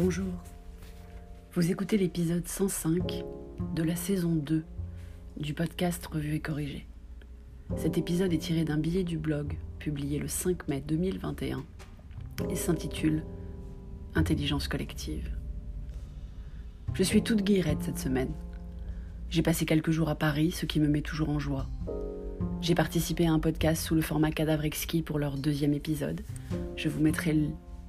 Bonjour. Vous écoutez l'épisode 105 de la saison 2 du podcast Revue et Corrigé. Cet épisode est tiré d'un billet du blog publié le 5 mai 2021 et s'intitule Intelligence collective. Je suis toute guillerette cette semaine. J'ai passé quelques jours à Paris, ce qui me met toujours en joie. J'ai participé à un podcast sous le format Cadavre Exquis pour leur deuxième épisode. Je vous mettrai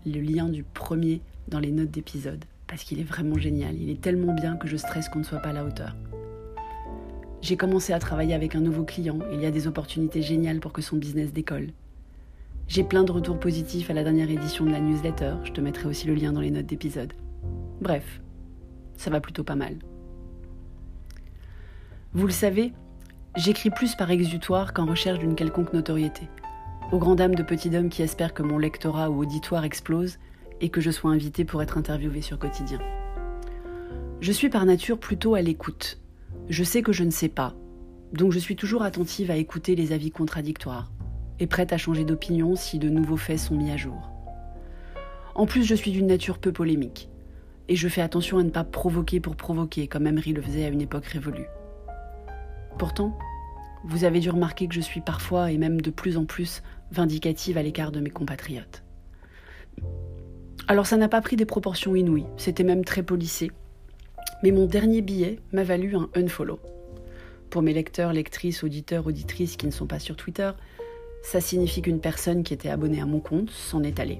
le lien du premier dans les notes d'épisode, parce qu'il est vraiment génial. Il est tellement bien que je stresse qu'on ne soit pas à la hauteur. J'ai commencé à travailler avec un nouveau client. Il y a des opportunités géniales pour que son business décolle. J'ai plein de retours positifs à la dernière édition de la newsletter. Je te mettrai aussi le lien dans les notes d'épisode. Bref, ça va plutôt pas mal. Vous le savez, j'écris plus par exutoire qu'en recherche d'une quelconque notoriété. Aux grand dames de petits hommes qui espèrent que mon lectorat ou auditoire explose et que je sois invitée pour être interviewée sur Quotidien. Je suis par nature plutôt à l'écoute. Je sais que je ne sais pas, donc je suis toujours attentive à écouter les avis contradictoires et prête à changer d'opinion si de nouveaux faits sont mis à jour. En plus, je suis d'une nature peu polémique, et je fais attention à ne pas provoquer pour provoquer, comme Emery le faisait à une époque révolue. Pourtant, vous avez dû remarquer que je suis parfois, et même de plus en plus, vindicative à l'écart de mes compatriotes. Alors ça n'a pas pris des proportions inouïes, c'était même très policé. Mais mon dernier billet m'a valu un unfollow. Pour mes lecteurs, lectrices, auditeurs, auditrices qui ne sont pas sur Twitter, ça signifie qu'une personne qui était abonnée à mon compte s'en est allée.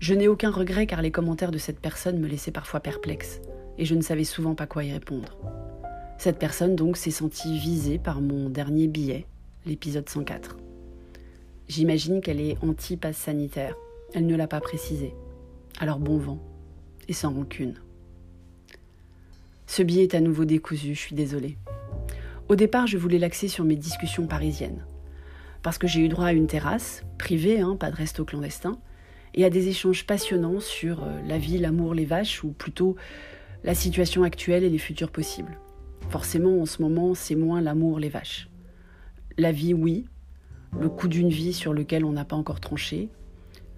Je n'ai aucun regret car les commentaires de cette personne me laissaient parfois perplexe et je ne savais souvent pas quoi y répondre. Cette personne donc s'est sentie visée par mon dernier billet, l'épisode 104. J'imagine qu'elle est anti-passe sanitaire elle ne l'a pas précisé. Alors bon vent, et sans rancune. Ce billet est à nouveau décousu, je suis désolée. Au départ, je voulais l'axer sur mes discussions parisiennes. Parce que j'ai eu droit à une terrasse, privée, hein, pas de resto clandestin, et à des échanges passionnants sur euh, la vie, l'amour, les vaches, ou plutôt la situation actuelle et les futurs possibles. Forcément, en ce moment, c'est moins l'amour, les vaches. La vie, oui. Le coût d'une vie sur lequel on n'a pas encore tranché,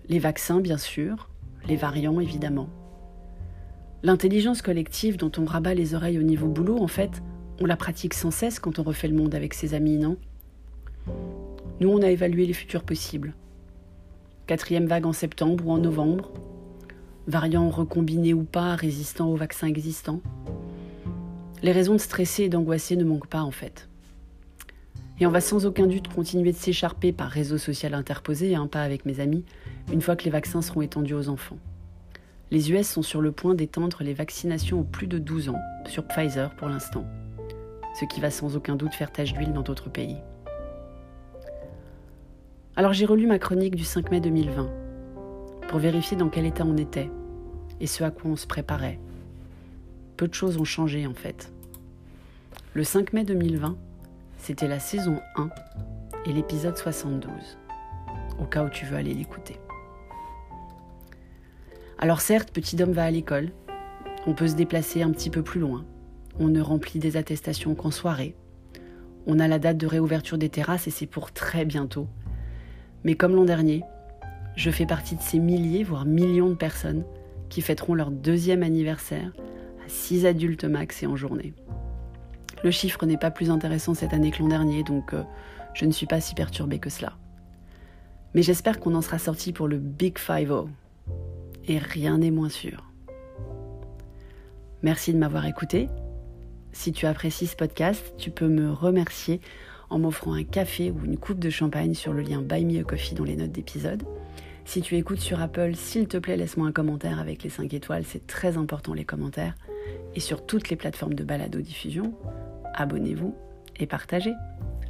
les vaccins, bien sûr, les variants, évidemment. L'intelligence collective dont on rabat les oreilles au niveau boulot, en fait, on la pratique sans cesse quand on refait le monde avec ses amis, non? Nous, on a évalué les futurs possibles. Quatrième vague en septembre ou en novembre. Variants recombinés ou pas, résistants aux vaccins existants. Les raisons de stresser et d'angoisser ne manquent pas, en fait. Et on va sans aucun doute continuer de s'écharper par réseau social interposé, hein, pas avec mes amis, une fois que les vaccins seront étendus aux enfants. Les US sont sur le point d'étendre les vaccinations aux plus de 12 ans, sur Pfizer pour l'instant, ce qui va sans aucun doute faire tache d'huile dans d'autres pays. Alors j'ai relu ma chronique du 5 mai 2020 pour vérifier dans quel état on était et ce à quoi on se préparait. Peu de choses ont changé en fait. Le 5 mai 2020, c'était la saison 1 et l'épisode 72, au cas où tu veux aller l'écouter. Alors certes, petit homme va à l'école, on peut se déplacer un petit peu plus loin, on ne remplit des attestations qu'en soirée, on a la date de réouverture des terrasses et c'est pour très bientôt. Mais comme l'an dernier, je fais partie de ces milliers, voire millions de personnes qui fêteront leur deuxième anniversaire à 6 adultes max et en journée. Le chiffre n'est pas plus intéressant cette année que l'an dernier, donc euh, je ne suis pas si perturbée que cela. Mais j'espère qu'on en sera sorti pour le Big Five-O, et rien n'est moins sûr. Merci de m'avoir écouté. Si tu apprécies ce podcast, tu peux me remercier en m'offrant un café ou une coupe de champagne sur le lien Buy Me a Coffee dans les notes d'épisode. Si tu écoutes sur Apple, s'il te plaît, laisse-moi un commentaire avec les 5 étoiles, c'est très important les commentaires. Et sur toutes les plateformes de balado-diffusion, abonnez-vous et partagez.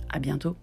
À bientôt.